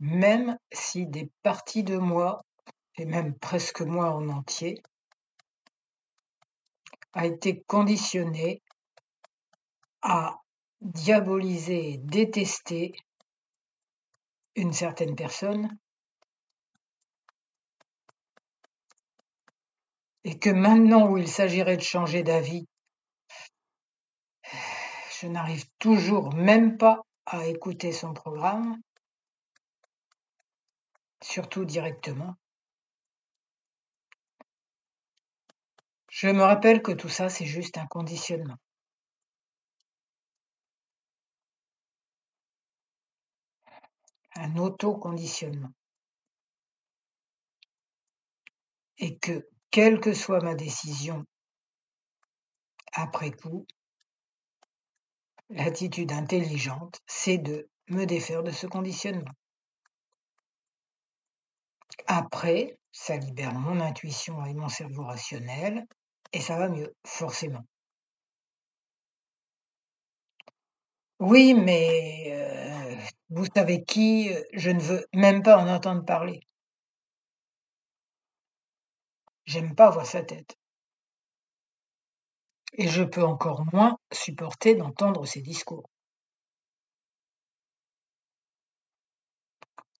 Même si des parties de moi, et même presque moi en entier a été conditionné à diaboliser et détester une certaine personne et que maintenant où il s'agirait de changer d'avis je n'arrive toujours même pas à écouter son programme surtout directement. Je me rappelle que tout ça, c'est juste un conditionnement. Un auto-conditionnement. Et que, quelle que soit ma décision après coup l'attitude intelligente, c'est de me défaire de ce conditionnement. Après, ça libère mon intuition et mon cerveau rationnel et ça va mieux, forcément. Oui, mais heu, vous savez qui, heu, je ne veux même pas en entendre parler. J'aime pas voir sa tête. Et je peux encore moins supporter d'entendre ses discours.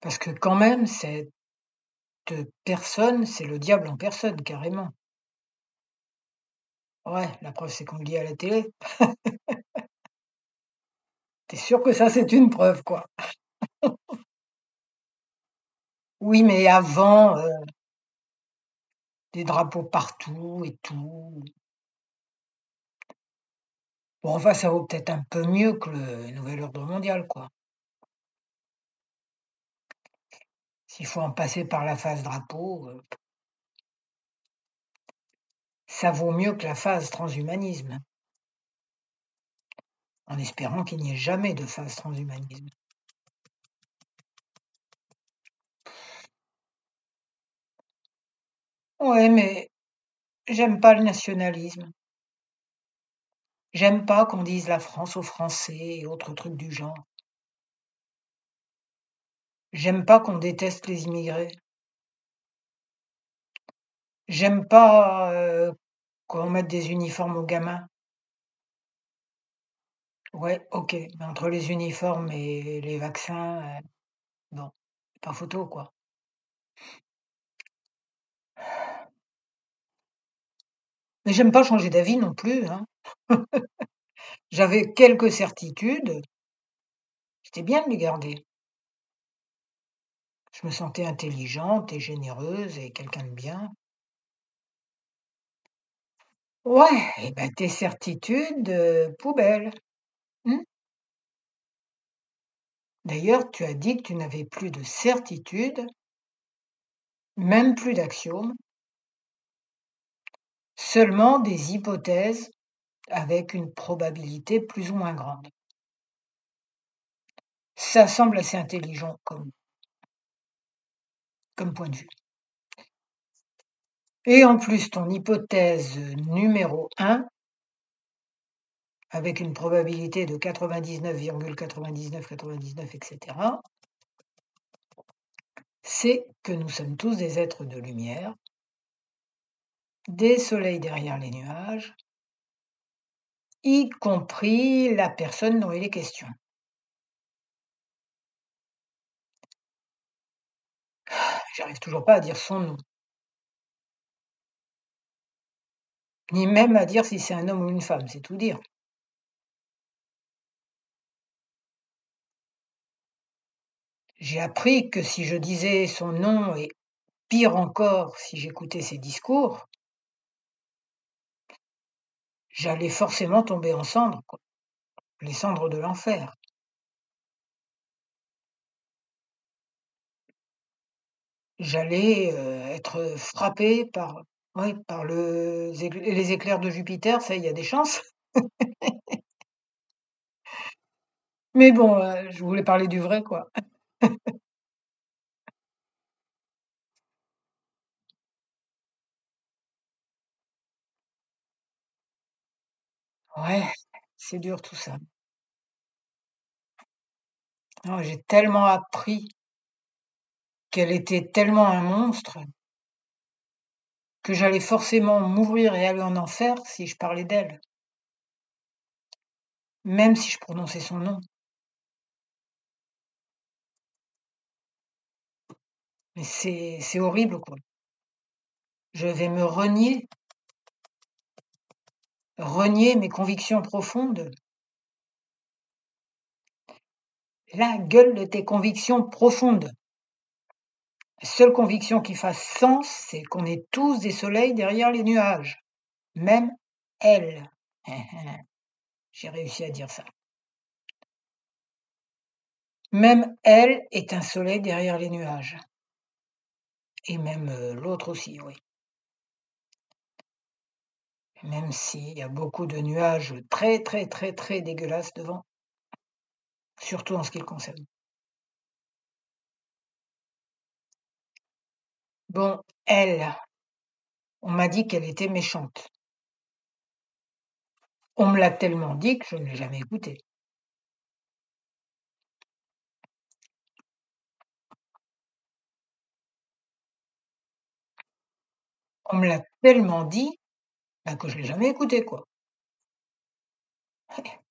Parce que quand même cette personne, c'est le diable en personne, carrément. Ouais, la preuve, c'est qu'on le dit à la télé. Tu es sûr que ça, c'est une preuve, quoi? Oui, mais avant, heu des drapeaux partout et tout. Bon, enfin, ça vaut peut-être un peu mieux que le nouvel ordre mondial, quoi. S'il faut en passer par la phase drapeau, heu ça vaut mieux que la phase transhumanisme. En espérant qu'il n'y ait jamais de phase transhumanisme. Ouais, mais j'aime pas le nationalisme. J'aime pas qu'on dise la France aux Français et autres trucs du genre. J'aime pas qu'on déteste les immigrés. J'aime pas, heu, qu'on mette des uniformes aux gamins. Ouais, OK, mais entre les uniformes et les vaccins, heu, bon, pas photo, quoi. Mais j'aime pas changer d'avis non plus, hein. J'avais quelques certitudes c'était bien de les garder. Je me sentais intelligente et généreuse et quelqu'un de bien. Ouais et bah, tes certitudes, heu, poubelle. Mmh. D'ailleurs, tu as dit que tu n'avais plus de certitudes même plus d'axiomes seulement des hypothèses avec une probabilité plus ou moins grande. Ça semble assez intelligent comme comme point de vue. Et en plus, ton hypothèse numéro 1 avec une probabilité de 99,9999 et cetera c'est que nous sommes tous des êtres de lumière des soleils derrière les nuages y compris la personne dont il est question. J'arrive toujours pas à dire son nom. Ni même à dire si c'est un homme ou une femme, c'est tout dire. J'ai appris que si je disais son nom et pire encore si j'écoutais ses discours j'allais forcément tomber en cendres. Les cendres de l'enfer. J'allais, heu, être frappée par les éclairs de Jupiter, ça, il y a des chances. Mais bon, heu, je voulais parler du vrai, quoi. Ouais, c'est dur tout ça. J'ai tellement appris qu'elle était tellement un monstre que j'allais forcément m'ouvrir et aller en enfer si je parlais d'elle. Même si je prononçais son nom. Mais c'est horrible, quoi. Je vais me renier renier mes convictions profondes. La gueule de tes convictions profondes. La seule conviction qui fasse sens, c'est qu'on est tous des soleils derrière les nuages. Même elle. J'ai réussi à dire ça. Même elle est un soleil derrière les nuages. Et même euh, l'autre aussi, oui. Même s'il y a beaucoup de nuages très très très très dégueulasses devant. Surtout en ce qui le concerne. Bon, elle, on m'a dit qu'elle était méchante. On me l'a tellement dit que je ne l'ai jamais écoutée. On me l'a tellement dit, bah, que je l'ai jamais écoutée, quoi.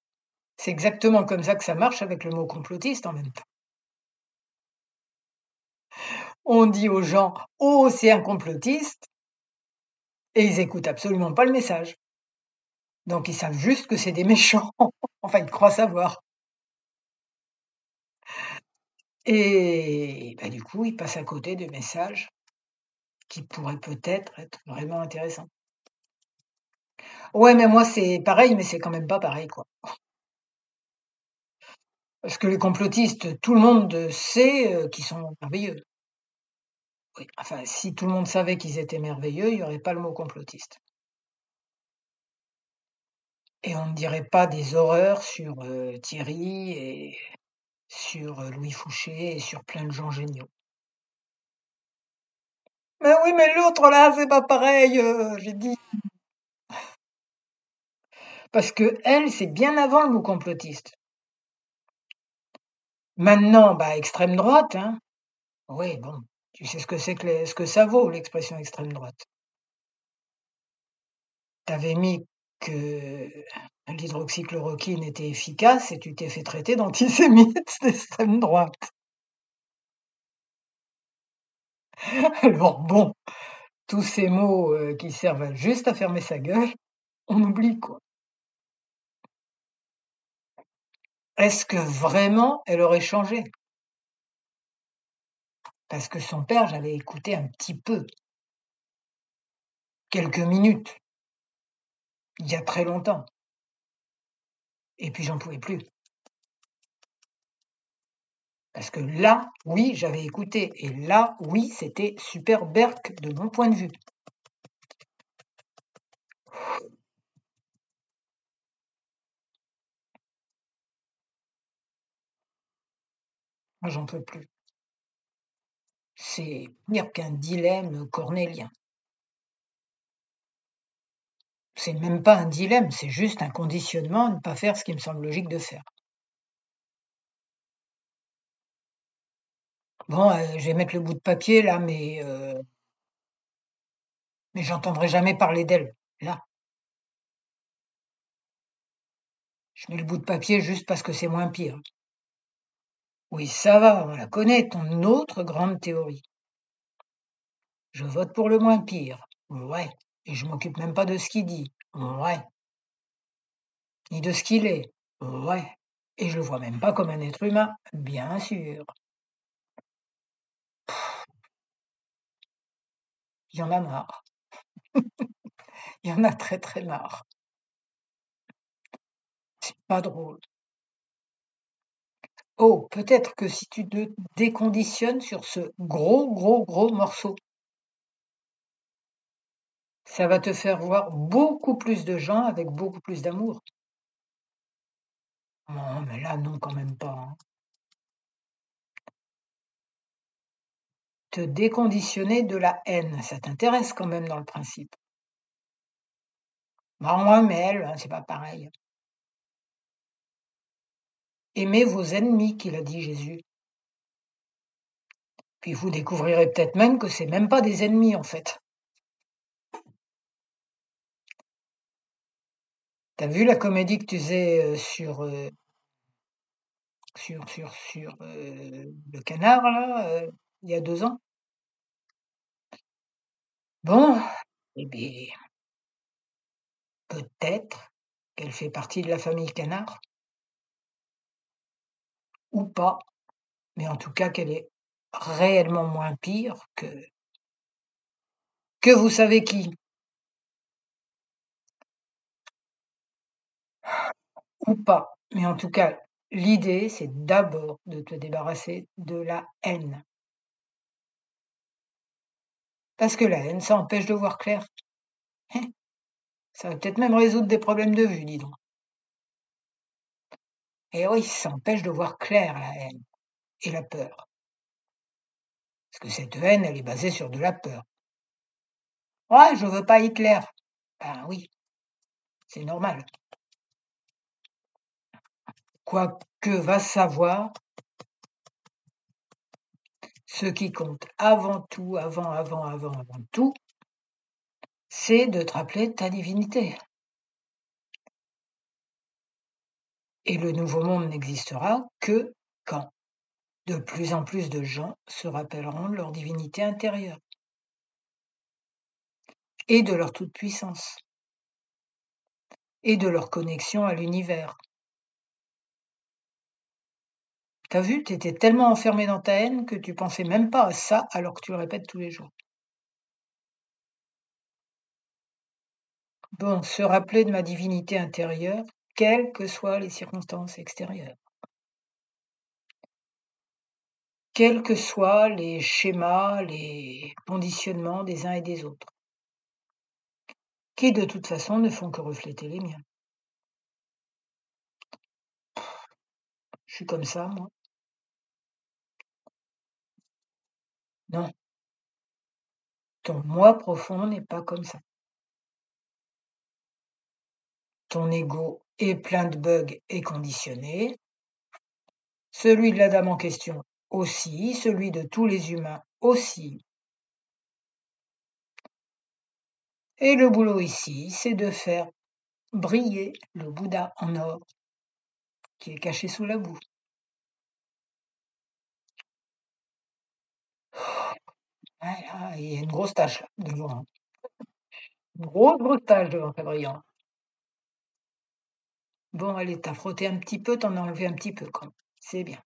C'est exactement comme ça que ça marche avec le mot complotiste en même temps. On dit aux gens: «Oh, c'est un complotiste» et ils écoutent absolument pas le message. Donc ils savent juste que c'est des méchants. Enfin, ils croient savoir. Et bah, du coup, ils passent à côté de messages qui pourraient peut-être être vraiment intéressants. Ouais, mais moi, c'est pareil, mais c'est quand même pas pareil, quoi. Parce que les complotistes, tout le monde sait, euh, qu'ils sont merveilleux. Oui, enfin, si tout le monde savait qu'ils étaient merveilleux, il y aurait pas le mot complotiste. Et on ne dirait pas des horreurs sur, heu, Thierry et sur, heu, Louis Fouché et sur plein de gens géniaux. Mais oui, mais l'autre là, c'est pas pareil, heu, j'ai dit. Parce qu'elle, c'est bien avant le mot complotiste. Maintenant, bah, extrême droite, hein. Oui, bon, tu sais ce que c'est que ce que ça vaut l'expression extrême droite? Tu avais mis que l'hydroxychloroquine était efficace et tu t'es fait traiter d'antisémite d'extrême droite. Alors bon, tous ces mots, heu, qui servent juste à fermer sa gueule, on oublie, quoi. Est-ce que vraiment elle aurait changé? Parce que son père, j'avais écouté un petit peu. Quelques minutes. Il y a très longtemps. Et puis j'en pouvais plus. Parce que là, oui, j'avais écouté et là, oui, c'était super berk de mon point de vue. J'en peux plus. C'est pire qu'un dilemme cornélien. C'est même pas un dilemme, c'est juste un conditionnement à ne pas faire ce qui me semble logique de faire. Bon, heu, je vais mettre le bout de papier là, mais heu mais j'entendrai jamais parler d'elle, là. Je mets le bout de papier juste parce que c'est moins pire. Oui, ça va, on la connaît, ton autre grande théorie. Je vote pour le moins pire. Ouais, et je m'occupe même pas de ce qu'il dit. Ouais. Ni de ce qu'il est. Ouais. Et je le vois même pas comme un être humain. Bien sûr. Il y en a marre. Il y en a très, très marre. C'est pas drôle. Oh, peut-être que si tu te déconditionnes sur ce gros, gros, gros morceau ça va te faire voir beaucoup plus de gens avec beaucoup plus d'amour. Non, mais là, non, quand même pas, hein. Te déconditionner de la haine, ça t'intéresse quand même dans le principe. Bah, moi, mais elle, c'est pas pareil. Aimez vos ennemis, qu'il a dit Jésus. Puis vous découvrirez peut-être même que c'est même pas des ennemis en fait. T'as vu la comédie que tu faisais euh, sur, euh, sur sur sur euh, le canard là, il y a deux ans? Bon, eh bien, peut-être qu'elle fait partie de la famille canard. Ou pas, mais en tout cas qu'elle est réellement moins pire que que vous savez qui. Ou pas, mais en tout cas, l'idée, c'est d'abord de te débarrasser de la haine. Parce que la haine, ça empêche de voir clair. Hein? Ça va peut-être même résoudre des problèmes de vue, dis donc. Et oui, ça empêche de voir clair la haine et la peur. Parce que cette haine, elle est basée sur de la peur. Ouais, je veux pas Hitler. Ben oui, c'est normal. Quoique va savoir, ce qui compte avant tout, avant, avant, avant, avant tout, c'est de te rappeler ta divinité. Et le nouveau monde n'existera que quand de plus en plus de gens se rappelleront de leur divinité intérieure et de leur toute-puissance et de leur connexion à l'univers. T'as vu, t'étais tellement enfermé dans ta haine que tu pensais même pas à ça alors que tu le répètes tous les jours. Bon, se rappeler de ma divinité intérieure, quelles que soient les circonstances extérieures. Quels que soient les schémas, les conditionnements des uns et des autres, qui de toute façon ne font que refléter les miens. Je suis comme ça, moi. Non. Ton moi profond n'est pas comme ça. Ton ego est plein de bugs et conditionné. Celui de la dame en question aussi, celui de tous les humains aussi. Et le boulot ici, c'est de faire briller le Bouddha en or qui est caché sous la boue. il y a une grosse tache là, devant. Une grosse, grosse tache devant Fabriant. Bon, allez, t'as frotté un petit peu, t'en as enlevé un petit peu quand même. C'est bien.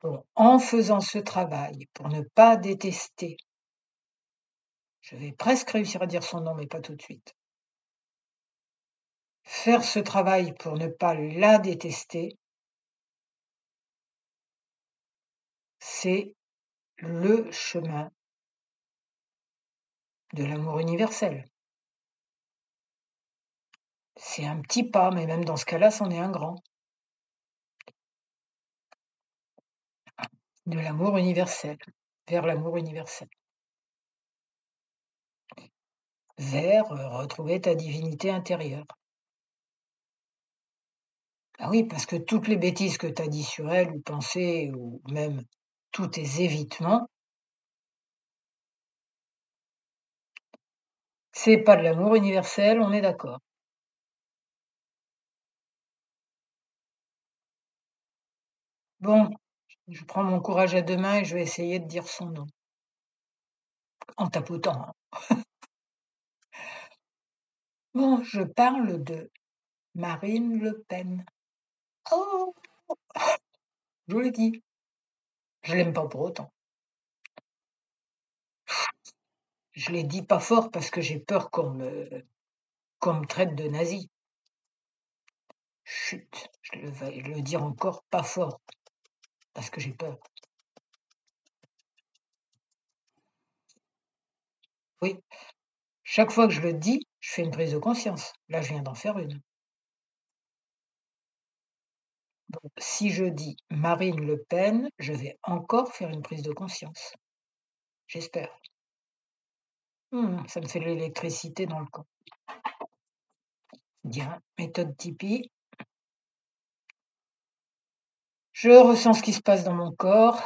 Bon, en faisant ce travail pour ne pas détester, je vais presque réussir à dire son nom, mais pas tout de suite. Faire ce travail pour ne pas la détester, c'est le chemin de l'amour universel. C'est un petit pas, mais même dans ce cas-là, c'en est un grand. De l'amour universel, vers l'amour universel. Vers euh, retrouver ta divinité intérieure. Ah oui, parce que toutes les bêtises que tu as dit sur elle, ou pensées, ou même tous tes évitements, c'est pas de l'amour universel, on est d'accord. Bon, je prends mon courage à deux mains et je vais essayer de dire son nom. En tapotant. Hein. bon, je parle de Marine Le Pen. Oh Je l'ai dit. Je l'aime pas pour autant. Je l'ai dit pas fort parce que j'ai peur qu'on me, qu'on me traite de nazi. Chut, je vais le dire encore pas fort parce que j'ai peur. Oui, chaque fois que je le dis, je fais une prise de conscience. Là, je viens d'en faire une. si je dis Marine Le Pen, je vais encore faire une prise de conscience. J'espère. Mmh, ça me fait de l'électricité dans le corps. Bien, méthode Tipeee. Je ressens ce qui se passe dans mon corps.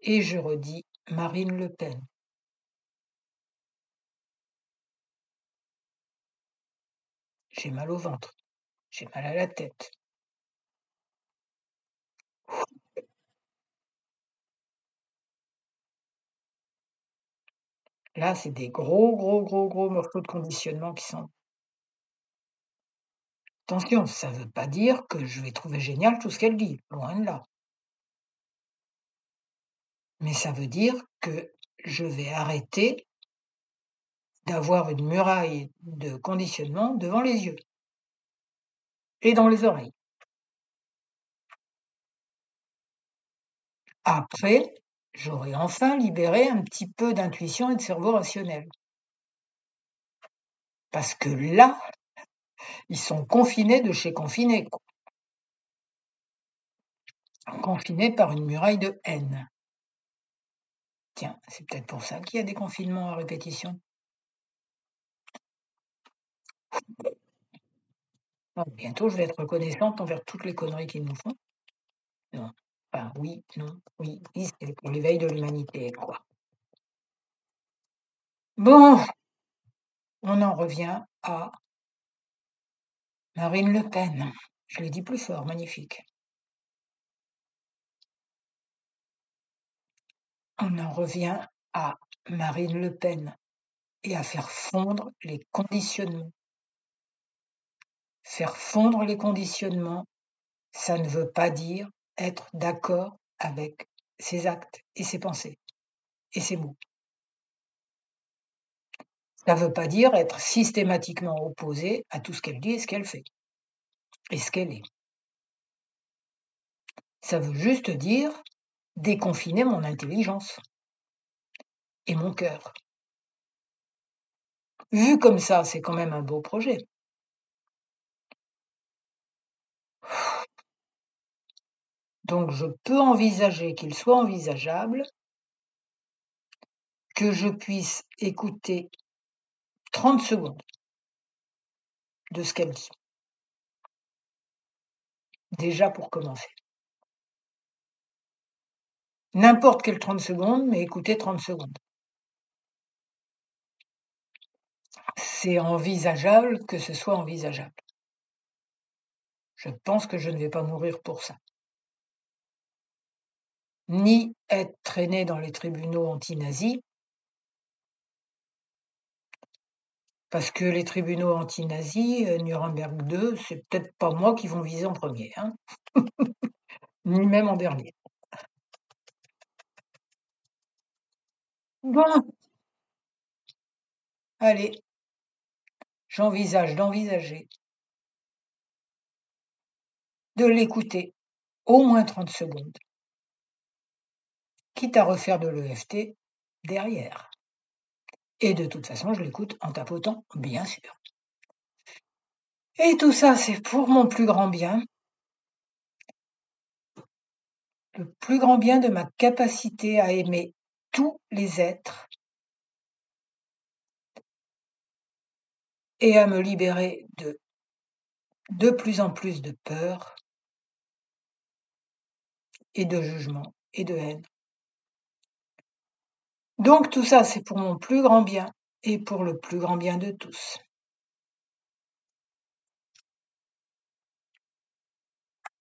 Et je redis Marine Le Pen. J'ai mal au ventre, j'ai mal à la tête. Là, c'est des gros, gros, gros, gros morceaux de conditionnement qui sont Attention, ça veut pas dire que je vais trouver génial tout ce qu'elle dit, loin de là. Mais ça veut dire que je vais arrêter d'avoir une muraille de conditionnement devant les yeux et dans les oreilles. Après, j'aurai enfin libéré un petit peu d'intuition et de cerveau rationnel. Parce que là, ils sont confinés de chez confinés. Confinés par une muraille de haine. Tiens, c'est peut-être pour ça qu'il y a des confinements à répétition. bientôt, je vais être reconnaissante envers toutes les conneries qu'ils nous font. Non. Oui, non, oui, oui, c'est pour l'éveil de l'humanité, quoi. Bon, on en revient à Marine Le Pen. Je l'ai dit plus fort, magnifique. On en revient à Marine Le Pen et à faire fondre les conditionnements. Faire fondre les conditionnements, ça ne veut pas dire être d'accord avec ses actes et ses pensées et ses mots. Ça ne veut pas dire être systématiquement opposé à tout ce qu'elle dit et ce qu'elle fait, et ce qu'elle est. Ça veut juste dire déconfiner mon intelligence et mon cœur. Vu comme ça, c'est quand même un beau projet. Donc je peux envisager qu'il soit envisageable que je puisse écouter 30 secondes de ce qu'elle dit. Déjà pour commencer. N'importe quelle 30 secondes, mais écoutez 30 secondes. C'est envisageable que ce soit envisageable. Je pense que je ne vais pas mourir pour ça. Ni être traîné dans les tribunaux anti-nazis, Parce que les tribunaux anti-nazis, euh, Nuremberg 2, c'est peut-être pas moi qui vont viser en premier, hein. Ni même en dernier. Bon. Allez. J'envisage d'envisager de l'écouter au moins 30 secondes, quitte à refaire de l'EFT derrière. Et de toute façon, je l'écoute en tapotant, bien sûr. Et tout ça, c'est pour mon plus grand bien. Le plus grand bien de ma capacité à aimer tous les êtres et à me libérer de de plus en plus de peur et de jugement et de haine. Donc tout ça, c'est pour mon plus grand bien et pour le plus grand bien de tous.